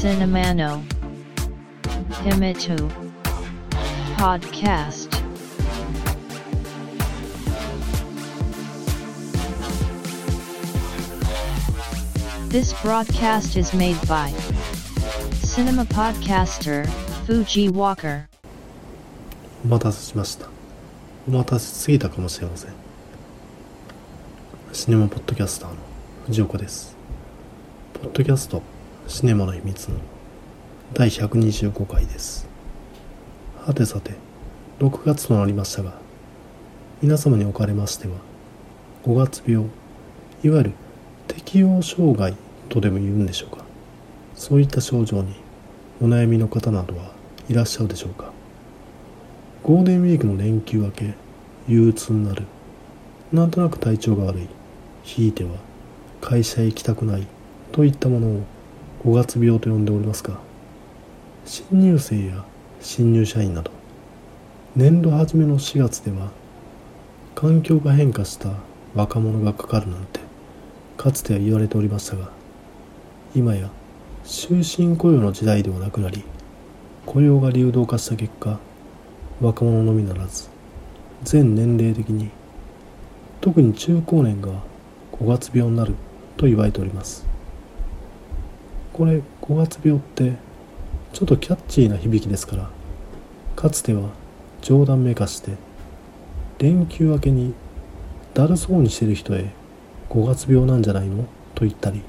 Cinemano Himitu Podcast This broadcast is made by Cinema Podcaster Fuji Walker お待たせしました。お待たせすぎたかもしれません。シネマポッドキャスターの藤岡です。ポッドキャスト シネマの秘密第125回です。はてさて、6月となりましたが、皆様におかれましては、5月病、いわゆる適応障害とでも言うんでしょうか。そういった症状にお悩みの方などはいらっしゃるでしょうか。ゴールデンウィークの連休明け憂鬱になるなんとなく体調が悪いひいては会社へ行きたくないといったものを5月病と呼んでおりますが新入生や新入社員など年度初めの4月では環境が変化した若者がかかるなんてかつては言われておりましたが今や終身雇用の時代ではなくなり雇用が流動化した結果若者のみならず全年齢的に特に中高年が5月病になると言われております。これ5月病ってちょっとキャッチーな響きですからかつては冗談めかして連休明けにだるそうにしてる人へ5月病なんじゃないの？と言ったり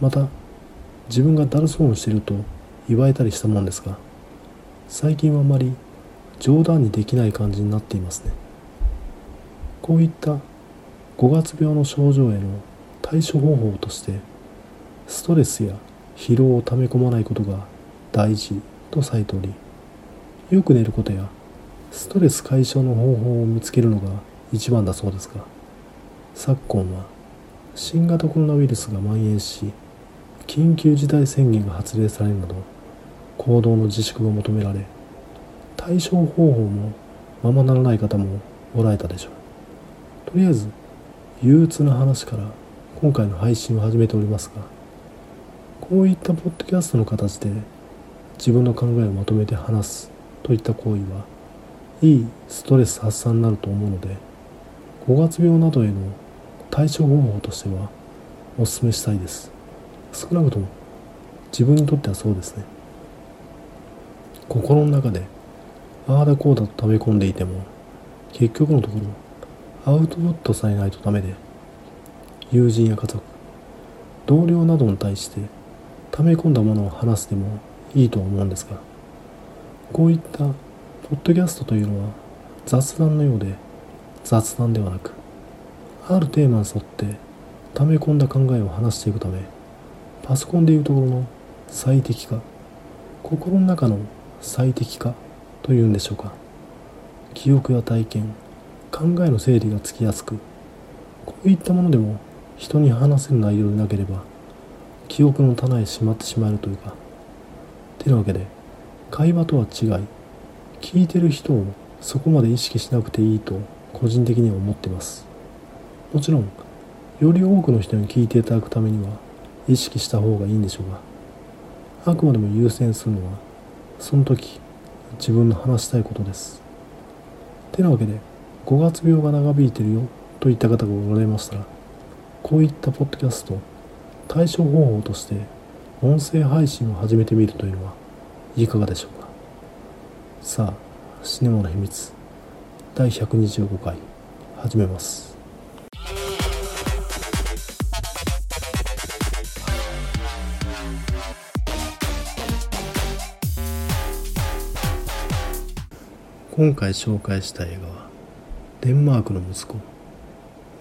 また自分がだるそうにしてると言われたりしたもんですが最近はあまり冗談にできない感じになっていますね。こういった5月病の症状への対処方法としてストレスや疲労を溜め込まないことが大事とされておりよく寝ることやストレス解消の方法を見つけるのが一番だそうですが昨今は新型コロナウイルスが蔓延し緊急事態宣言が発令されるなど行動の自粛が求められ対処方法もままならない方もおられたでしょう。とりあえず憂鬱な話から今回の配信を始めておりますがこういったポッドキャストの形で自分の考えをまとめて話すといった行為はいいストレス発散になると思うので5月病などへの対処方法としてはお勧めしたいです。少なくとも自分にとってはそうですね。心の中でああだこうだと溜め込んでいても結局のところアウトプットされないとダメで友人や家族同僚などに対して溜め込んだものを話すでもいいとは思うんですがこういったポッドキャストというのは雑談のようで雑談ではなくあるテーマに沿って溜め込んだ考えを話していくためパソコンでいうところの最適化心の中の最適化というんでしょうか。記憶や体験考えの整理がつきやすくこういったものでも人に話せる内容でなければ記憶の棚へしまってしまえるというか。てなわけで会話とは違い聞いてる人をそこまで意識しなくていいと個人的には思っています。もちろんより多くの人に聞いていただくためには意識した方がいいんでしょうがあくまでも優先するのはその時自分の話したいことです。てなわけで5月病が長引いてるよといった方がおられましたらこういったポッドキャスト対処方法として音声配信を始めてみるというのはいかがでしょうか？さあシネマの秘密。第125回始めます。今回紹介した映画はデンマークの息子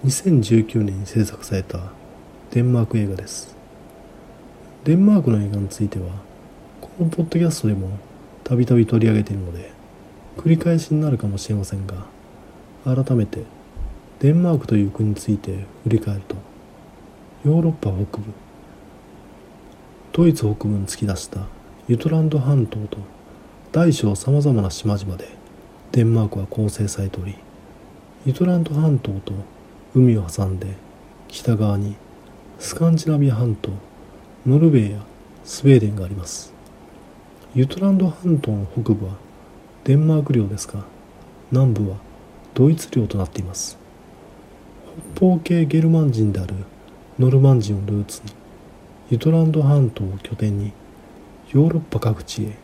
2019年に制作されたデンマーク映画です。デンマークの映画についてはこのポッドキャストでもたびたび取り上げているので繰り返しになるかもしれませんが改めてデンマークという国について振り返るとヨーロッパ北部ドイツ北部に突き出したユトランド半島と大小さまざまな島々でデンマークは構成されておりユトランド半島と海を挟んで北側にスカンジナビア半島ノルウェーやスウェーデンがあります。ユトランド半島の北部はデンマーク領ですが南部はドイツ領となっています。北方系ゲルマン人であるノルマン人をルーツにユトランド半島を拠点にヨーロッパ各地へ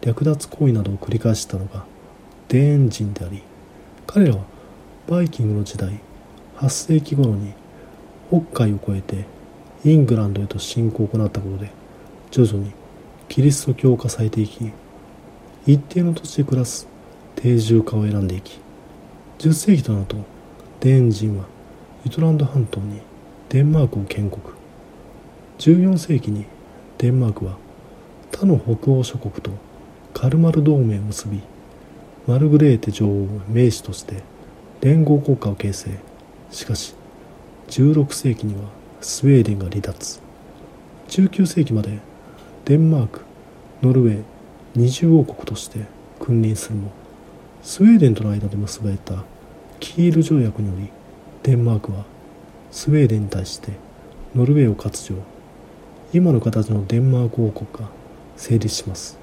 略奪行為などを繰り返したのがデーン人であり彼らはバイキングの時代8世紀頃に北海を越えてイングランドへと侵攻を行ったことで徐々にキリスト教化されていき一定の土地で暮らす定住化を選んでいき10世紀となるとデーン人はユトランド半島にデンマークを建国。14世紀にデンマークは他の北欧諸国とカルマル同盟を結びマルグレーテ女王を名士として連合国家を形成。しかし16世紀にはスウェーデンが離脱19世紀までデンマークノルウェー二重王国として君臨するもスウェーデンとの間で結ばれたキール条約によりデンマークはスウェーデンに対してノルウェーを割譲。今の形のデンマーク王国が成立します。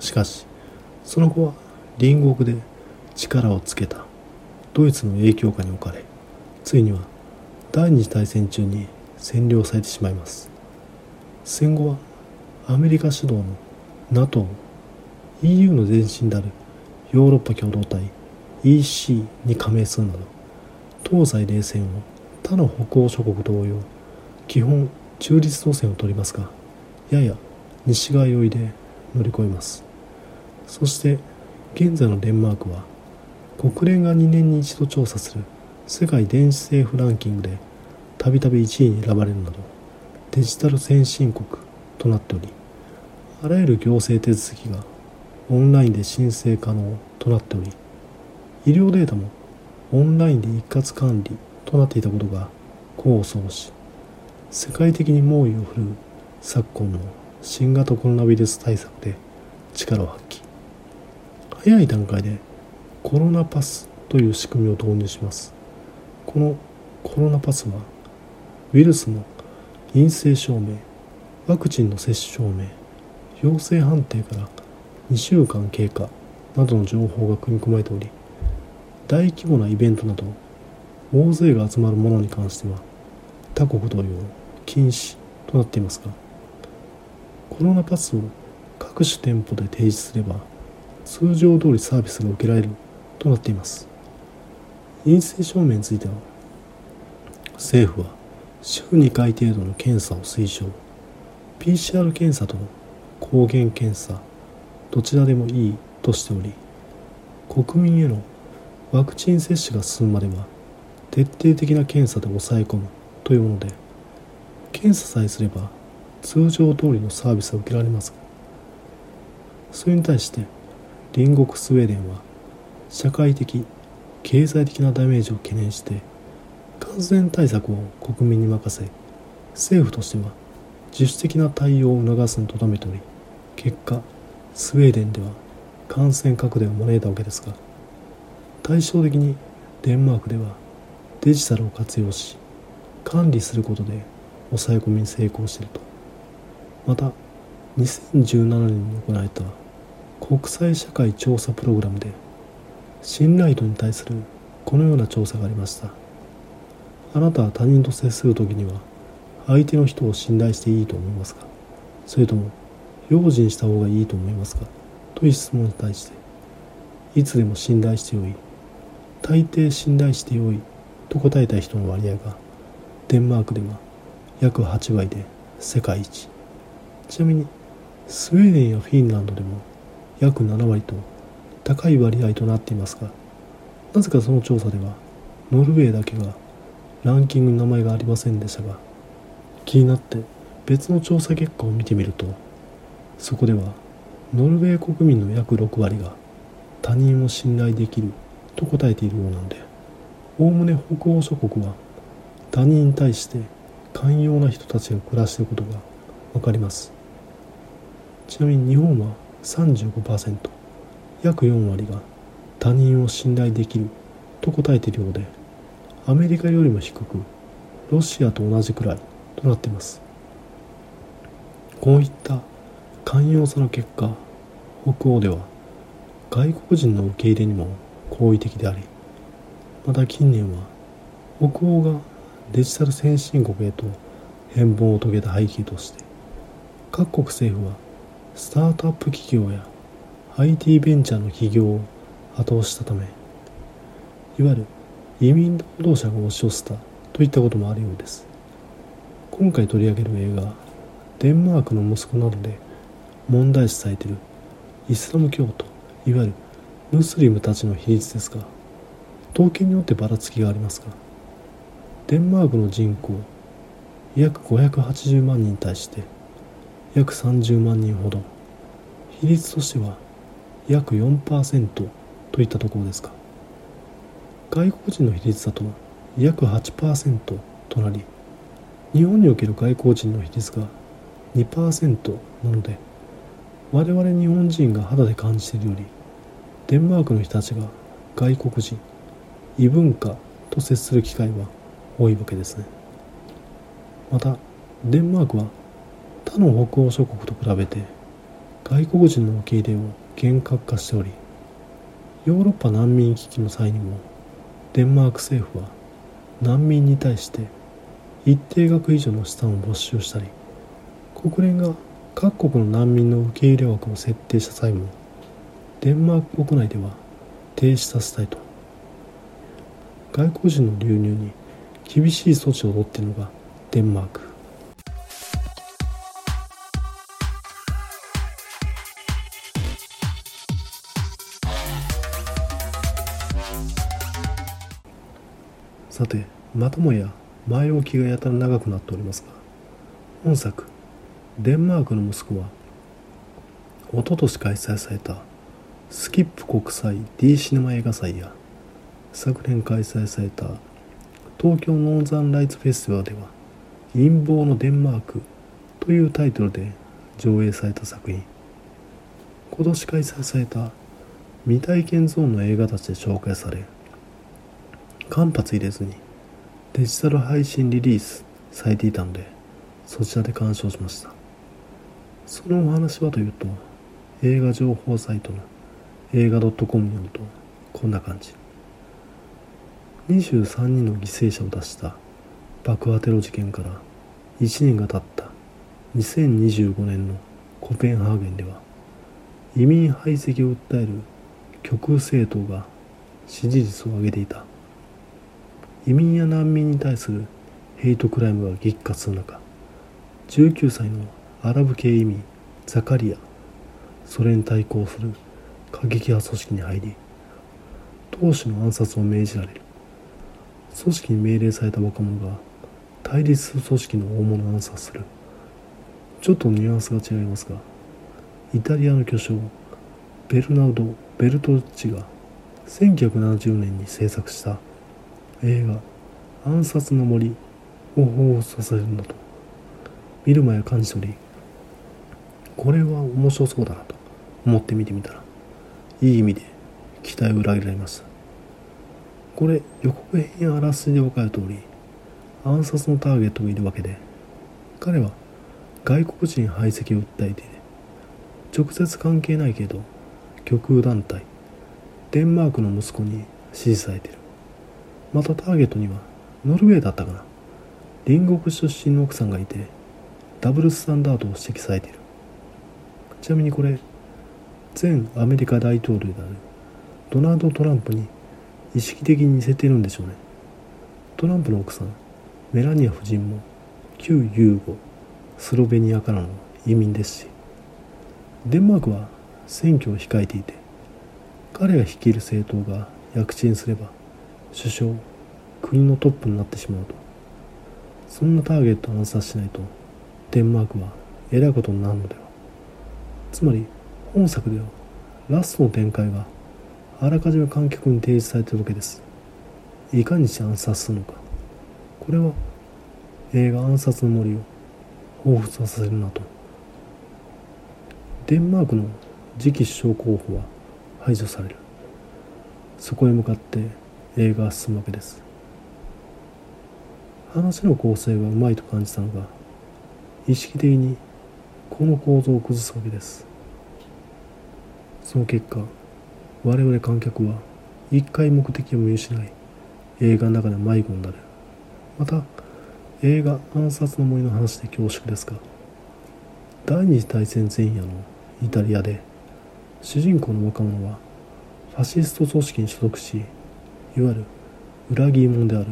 しかしその後は隣国で力をつけたドイツの影響下に置かれついには第二次大戦中に占領されてしまいます。戦後はアメリカ主導の NATO EU の前身であるヨーロッパ共同体 EC に加盟するなど東西冷戦を他の北欧諸国同様基本中立路線を取りますがやや西側寄りで乗り越えます。そして現在のデンマークは国連が2年に一度調査する世界電子政府ランキングでたびたび1位に選ばれるなどデジタル先進国となっておりあらゆる行政手続きがオンラインで申請可能となっており医療データもオンラインで一括管理となっていたことが功を奏し世界的に猛威を振るう昨今の新型コロナウイルス対策で力を発揮。早い段階でコロナパスという仕組みを導入します。このコロナパスはウイルスの陰性証明ワクチンの接種証明陽性判定から2週間経過などの情報が組み込まれており大規模なイベントなど大勢が集まるものに関しては他国同様禁止となっていますがコロナパスを各種店舗で提示すれば通常通りサービスが受けられるとなっています。陰性証明については政府は週2回程度の検査を推奨。PCR 検査と抗原検査どちらでもいいとしており国民へのワクチン接種が進むまでは徹底的な検査で抑え込むというもので検査さえすれば通常通りのサービスが受けられますそれに対して隣国スウェーデンは社会的経済的なダメージを懸念して感染対策を国民に任せ政府としては自主的な対応を促すにとどめており結果スウェーデンでは感染拡大を招いたわけですが対照的にデンマークではデジタルを活用し管理することで抑え込みに成功していると。また2017年に行われた国際社会調査プログラムで信頼度に対するこのような調査がありました。あなたは他人と接する時には相手の人を信頼していいと思いますか？それとも用心した方がいいと思いますか？という質問に対していつでも信頼してよい大抵信頼してよいと答えた人の割合がデンマークでは約8割で世界一。ちなみにスウェーデンやフィンランドでも約7割と高い割合となっていますがなぜかその調査ではノルウェーだけがランキングに名前がありませんでしたが気になって別の調査結果を見てみるとそこではノルウェー国民の約6割が他人を信頼できると答えているようなのでおおむね北欧諸国は他人に対して寛容な人たちが暮らしていることが分かります。ちなみに日本は35%約4割が他人を信頼できると答えているようでアメリカよりも低くロシアと同じくらいとなっています。こういった寛容さの結果北欧では外国人の受け入れにも好意的でありまた近年は北欧がデジタル先進国へと変貌を遂げた背景として各国政府はスタートアップ企業や IT ベンチャーの企業を後押したためいわゆる移民労働者が押し寄せたといったこともあるようです。今回取り上げる映画デンマークの息子などで問題視されているイスラム教徒いわゆるムスリムたちの比率ですが統計によってばらつきがありますがデンマークの人口約580万人に対して約30万人ほど。比率としては約4%といったところですか。外国人の比率だと約8%となり日本における外国人の比率が2%なので我々日本人が肌で感じているよりデンマークの人たちが外国人異文化と接する機会は多いわけですね。またデンマークは他の北欧諸国と比べて外国人の受け入れを厳格化しておりヨーロッパ難民危機の際にもデンマーク政府は難民に対して一定額以上の資産を没収したり国連が各国の難民の受け入れ枠を設定した際もデンマーク国内では停止させたいと外国人の流入に厳しい措置を取っているのがデンマーク。さてまたもや前置きがやたら長くなっておりますが本作デンマークの息子は一昨年開催されたスキップ国際 D シネマ映画祭や昨年開催された東京ノーザンライツフェスティバルでは陰謀のデンマークというタイトルで上映された作品。今年開催された未体験ゾーンの映画たちで紹介され間髪入れずにデジタル配信リリースされていたのでそちらで鑑賞しました。そのお話はというと映画情報サイトの映画 .com によるとこんな感じ。23人の犠牲者を出した爆破テロ事件から1年が経った2025年のコペンハーゲンでは移民排斥を訴える極右政党が支持率を上げていた。移民や難民に対するヘイトクライムが激化する中19歳のアラブ系移民ザカリアそれに対抗する過激派組織に入り当主の暗殺を命じられる。組織に命令された若者が対立する組織の大物を暗殺する。ちょっとニュアンスが違いますがイタリアの巨匠ベルナウド・ベルトッチが1970年に制作した映画「暗殺の森」を彷彿させるなど見る前は感じ取りこれは面白そうだなと思って見てみたらいい意味で期待を裏切られました。これ予告編やあらすじで分かる通り暗殺のターゲットがいるわけで彼は外国人排斥を訴えて直接関係ないけど極右団体デンマークの息子に支持されている。またターゲットにはノルウェーだったかな。隣国出身の奥さんがいてダブルスタンダードを指摘されている。ちなみにこれ前アメリカ大統領であるドナルド・トランプに意識的に似せてるんでしょうね。トランプの奥さんメラニア夫人も旧ユーゴスロベニアからの移民ですしデンマークは選挙を控えていて彼が率いる政党が躍進すれば首相国のトップになってしまうと。そんなターゲットを暗殺しないとデンマークはえらいことになるのではつまり本作ではラストの展開があらかじめ観客に提示されているわけです。いかにして暗殺するのか。これは映画暗殺の森を彷彿させるなと。デンマークの次期首相候補は排除される。そこへ向かって映画は進むわけです。話の構成がうまいと感じたのが意識的にこの構造を崩すわけです。その結果我々観客は一回目的を見失い映画の中で迷子になる。また映画暗殺の森の話で恐縮ですが第二次大戦前夜のイタリアで主人公の若者はファシスト組織に所属しいわゆる裏切り者である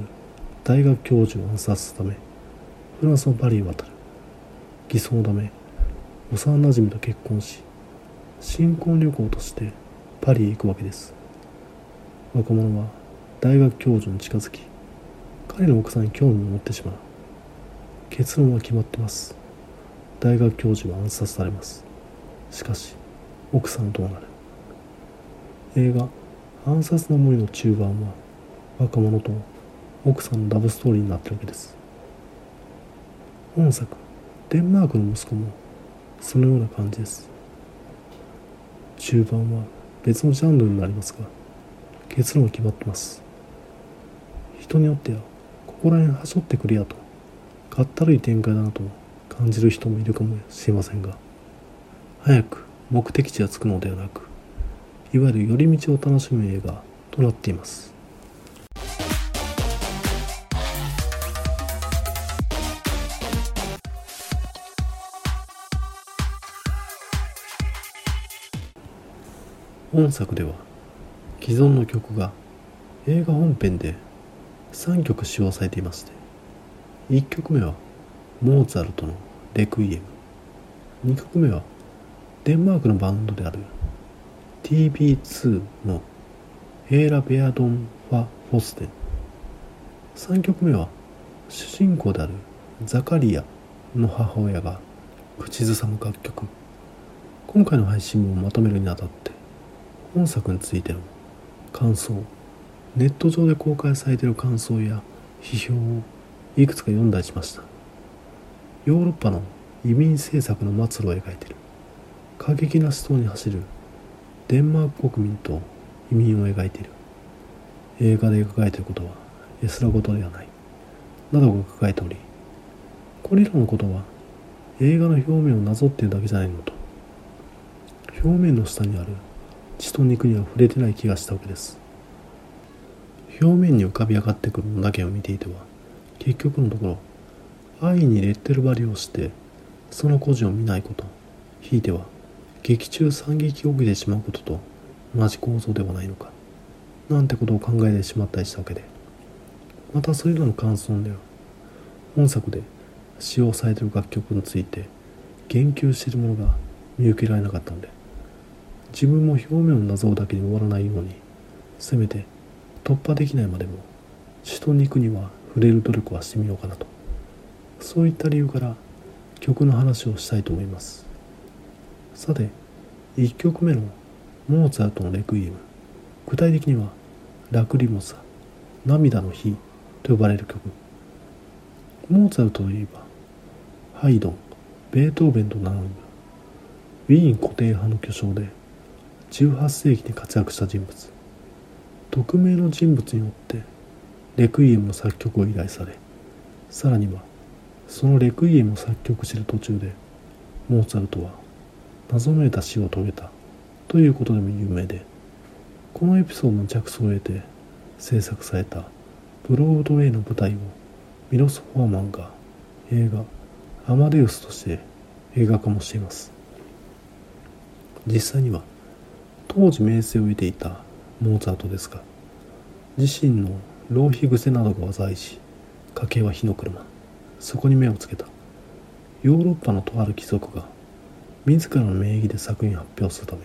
大学教授を暗殺するためフランスのパリへ渡る。偽装のため幼なじみと結婚し新婚旅行としてパリへ行くわけです。若者は大学教授に近づき彼の奥さんに興味を持ってしまう。結論は決まってます。大学教授は暗殺されます。しかし奥さんはどうなる映画「暗殺の森」の中盤は若者と奥さんのラブストーリーになってるわけです。本作デンマークの息子もそのような感じです。中盤は別のジャンルになりますが結論は決まってます。人によってはここら辺はしょってくれやとかったるい展開だなと感じる人もいるかもしれませんが早く目的地がつくのではなくいわゆる寄り道を楽しむ映画となっています。本作では既存の曲が映画本編で3曲使用されていまして1曲目はモーツァルトの「レクイエム」2曲目はデンマークのバンドである TB2 の「エーラ・ベアドン・ファ・フォステン」3曲目は主人公であるザカリアの母親が口ずさむ楽曲。今回の配信をまとめるにあたって本作についての感想ネット上で公開されている感想や批評をいくつか読んだりしました。ヨーロッパの移民政策の末路を描いている。過激な思想に走るデンマーク国民と移民を描いている。映画で描かれていることは安ら事ではない。などが書かれておりこれらのことは映画の表面をなぞっているだけじゃないのと表面の下にある血と肉には触れてない気がしたわけです。表面に浮かび上がってくるのだけを見ていては結局のところ愛にレッテル張りをしてその孤児を見ないことひいては劇中惨劇を受けてしまうことと同じ構造ではないのかなんてことを考えてしまったりしたわけで。またそういうのの感想では本作で使用されている楽曲について言及しているものが見受けられなかったので自分も表面をなぞるだけに終わらないようにせめて突破できないまでも血と肉には触れる努力はしてみようかなと。そういった理由から曲の話をしたいと思います。さて1曲目のモーツァルトのレクイエム。具体的にはラクリモサ涙の日と呼ばれる曲。モーツァルトといえばハイドンベートーベンと名乗るウィーン固定派の巨匠で18世紀に活躍した人物。匿名の人物によってレクイエムの作曲を依頼されさらにはそのレクイエムを作曲している途中でモーツァルトは謎めいた死を遂げた。ということでも有名で。このエピソードの着想を得て制作されたブロードウェイの舞台をミロス・フォーマンが映画「アマデウス」として映画化もしています。実際には当時名声を得ていたモーツァルトですが自身の浪費癖などが災いし家計は火の車。そこに目をつけた。ヨーロッパのとある貴族が自らの名義で作品を発表するため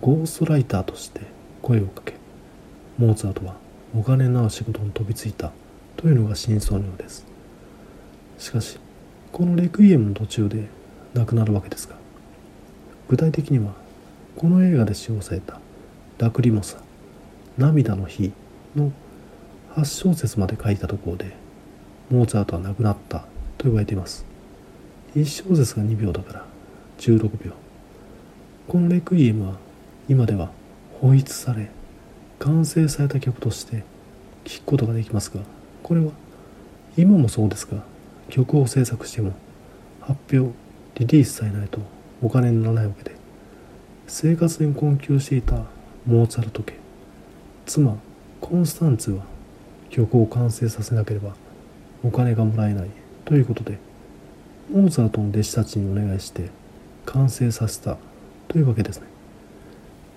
ゴーストライターとして声をかけモーツァルトはお金のある仕事に飛びついたというのが真相のようです。しかしこのレクイエムの途中で亡くなるわけですが具体的にはこの映画で使用されたラクリモサ涙の日の8小節まで書いたところでモーツァルトは亡くなったと言われています。1小節が2秒だから16秒。このレクイエムは今では保逸され完成された曲として聴くことができますがこれは今もそうですが曲を制作しても発表リリースさえないとお金にならないわけで生活に困窮していたモーツァルト家妻コンスタンツは曲を完成させなければお金がもらえないということでモーツァルトの弟子たちにお願いして完成させた。というわけですね。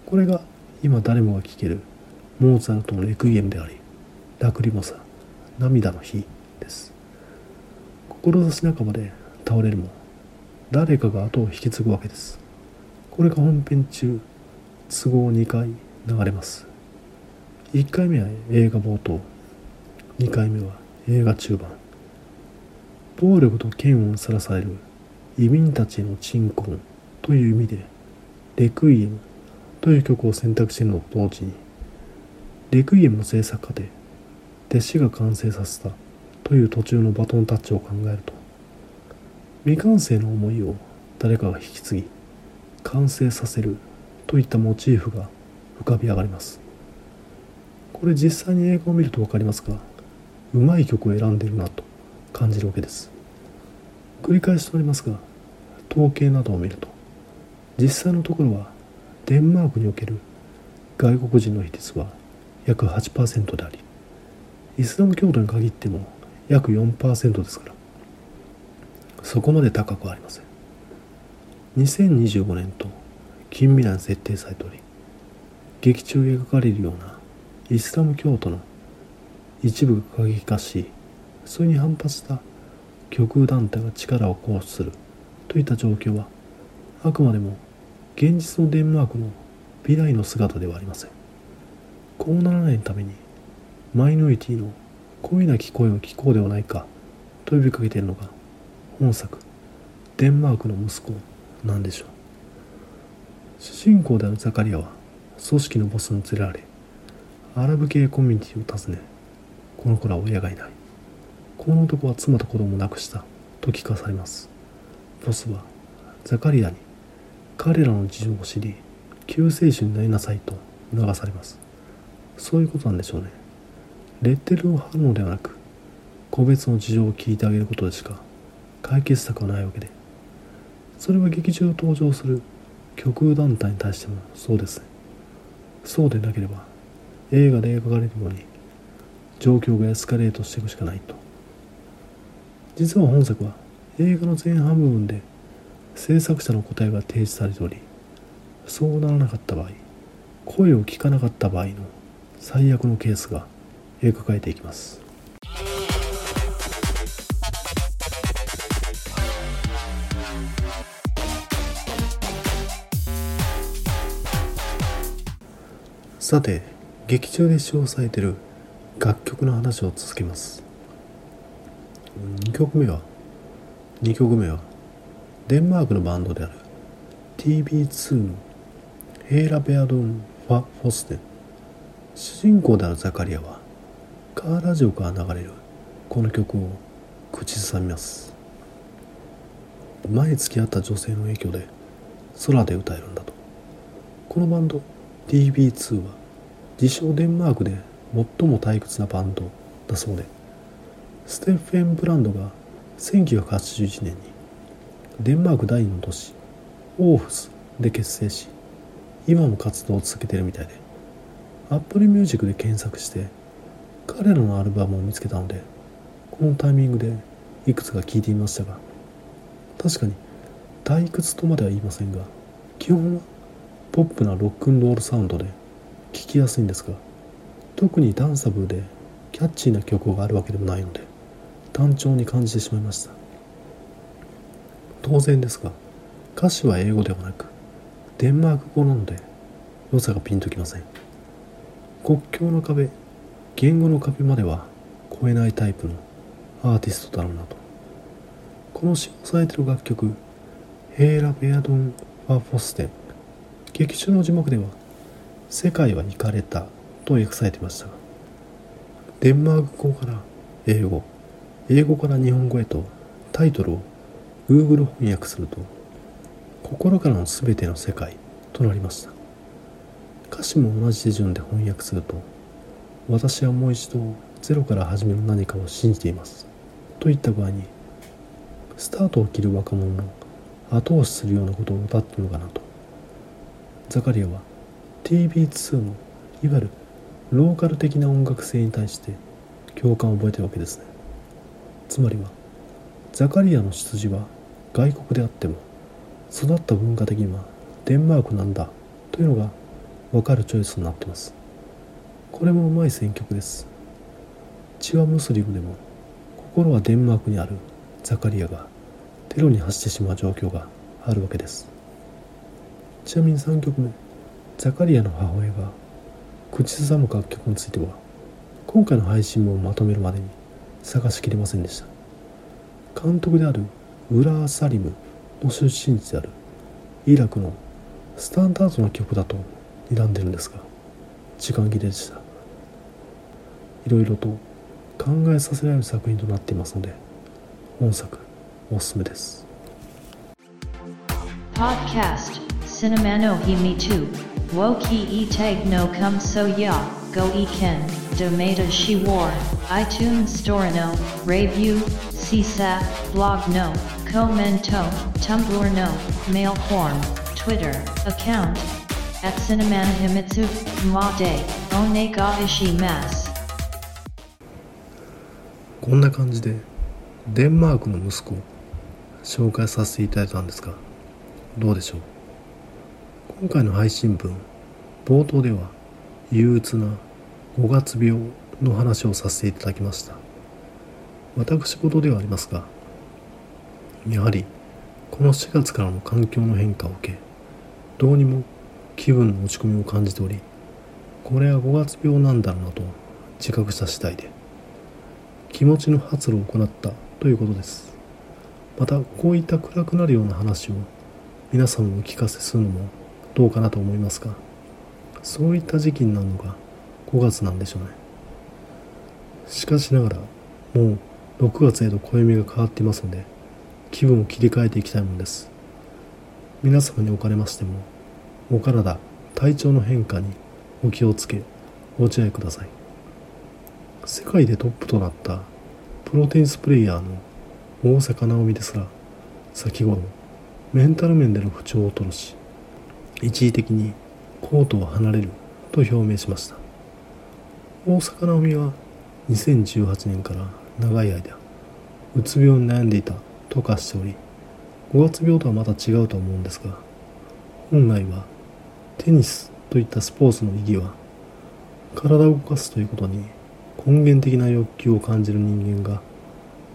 これが今誰もが聴ける。モーツァルトのレクイエムでありラクリモサ涙の日です。志半ばで倒れるも誰かが後を引き継ぐわけです。これが本編中都合2回流れます。1回目は映画冒頭2回目は映画中盤。暴力と嫌悪にさらされる移民たちへの鎮魂という意味でレクイエムという曲を選択しているのと同時にレクイエムの制作過程弟子が完成させたという途中のバトンタッチを考えると未完成の思いを誰かが引き継ぎ完成させるといったモチーフが浮かび上がります。これ実際に映画を見ると分かりますがうまい曲を選んでいるなと感じるわけです。繰り返しとなりますが統計などを見ると実際のところはデンマークにおける外国人の比率は約8%でありイスラム教徒に限っても約4%ですからそこまで高くはありません。2025年と近未来に設定されており劇中描かれるようなイスラム教徒の一部が過激化しそれに反発した極右団体が力を行使するといった状況はあくまでも現実のデンマークの未来の姿ではありません。こうならないためにマイノリティの声なき声を聞こうではないかと呼びかけているのが本作デンマークの息子なんでしょう。主人公であるザカリアは組織のボスに連れられアラブ系コミュニティを訪ねこの子らは親がいない。この男は妻と子供を亡くしたと聞かされます。ボスはザカリアに彼らの事情を知り救世主になりなさいと促されます。そういうことなんでしょうね。レッテルを貼るのではなく個別の事情を聞いてあげることでしか解決策はないわけで。それは劇中登場する極右団体に対してもそうですね。そうでなければ映画で描かれるように状況がエスカレートしていくしかないと。実は本作は映画の前半部分で制作者の答えが提示されておりそうならなかった場合声を聞かなかった場合の最悪のケースが描かれていきます。さて劇中で使用されている楽曲の話を続けます。2曲目は2曲目はデンマークのバンドである TB2 のヘイラ・ベアドン・ファ・フォステン。主人公であるザカリアはカーラジオから流れるこの曲を口ずさみます。前付き合った女性の影響で空で歌えるんだと。このバンド TB2 は自称デンマークで最も退屈なバンドだそうでステッフェン・ブランドが1981年にデンマーク第2の都市オーフスで結成し今も活動を続けてるみたいで Apple Music で検索して彼らのアルバムを見つけたのでこのタイミングでいくつか聴いてみましたが確かに退屈とまでは言いませんが基本はポップなロックンロールサウンドで聴きやすいんですが特にダンサブルでキャッチーな曲があるわけでもないので単調に感じてしまいました。当然ですが歌詞は英語ではなくデンマーク語なので良さがピンときません。国境の壁言語の壁までは超えないタイプのアーティストだろうなと。この使用されている楽曲ヘーラ・ベアドン・ファー・フォステン劇中の字幕では世界は行かれたと訳されていましたがデンマーク語から英語英語から日本語へとタイトルを Google 翻訳すると心からの全ての世界となりました。歌詞も同じ手順で翻訳すると私はもう一度ゼロから始める何かを信じています。といった具合にスタートを切る若者の後押しするようなことを歌ってるのかなと。ザカリアは TB2 のいわゆるローカル的な音楽性に対して共感を覚えてるわけですね。つまりはザカリアの出自は外国であっても育った文化的にはデンマークなんだというのが分かるチョイスになってます。これもうまい選曲です。血はムスリムでも心はデンマークにあるザカリアがテロに走ってしまう状況があるわけです。ちなみに3曲目ザカリアの母親が口ずさむ楽曲については今回の配信もまとめるまでに探しきれませんでした。監督であるウラー・サリムの出身地であるイラクのスタンダードな曲だと睨んでるんですが時間切れでした。いろいろと考えさせられる作品となっていますので本作おすすめです。Podcast Cinemano Himi 2 Woki e tag no come so ya Go e ken ドメドシウォー iTunes ストアのレビュー CSAP ブログのコメント Tumblr のメールフォーム Twitter アカウント at cinnamon himitsu made o n e g a i s h i m a s こんな感じでデンマークの息子紹介させていただいたんですがどうでしょう？今回の配信分冒頭では憂鬱な5月病の話をさせていただきました。私事ではありますがやはりこの4月からの環境の変化を受けどうにも気分の落ち込みを感じておりこれは5月病なんだろうなと自覚した次第で気持ちの発露を行ったということです。またこういった暗くなるような話を皆さんもお聞かせするのもどうかなと思いますがそういった時期になるのが5月なんでしょうね。しかしながらもう6月へと暦が変わっていますので気分を切り替えていきたいものです。皆様におかれましてもお体体調の変化にお気をつけご自愛ください。世界でトップとなったプロテニスプレイヤーの大坂なおみですら先頃メンタル面での不調を吐露し一時的にコートを離れると表明しました。大坂なおみは2018年から長い間うつ病に悩んでいたと化しており5月病とはまた違うと思うんですが本来はテニスといったスポーツの意義は体を動かすということに根源的な欲求を感じる人間が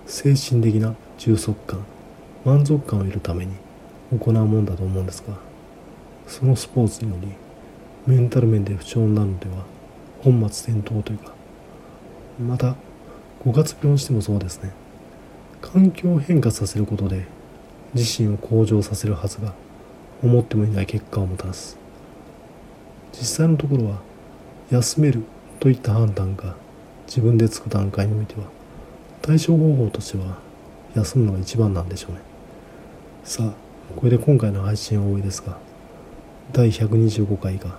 精神的な充足感満足感を得るために行うもんだと思うんですがそのスポーツによりメンタル面で不調になるのでは本末転倒というかまた5月病にしてもそうですね。環境を変化させることで自身を向上させるはずが思ってもいない結果をもたらす。実際のところは休めるといった判断が自分でつく段階においては対処方法としては休むのが一番なんでしょうね。さあこれで今回の配信は終わりですが第125回が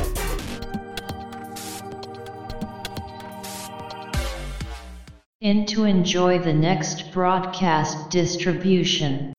In to enjoy the next broadcast distribution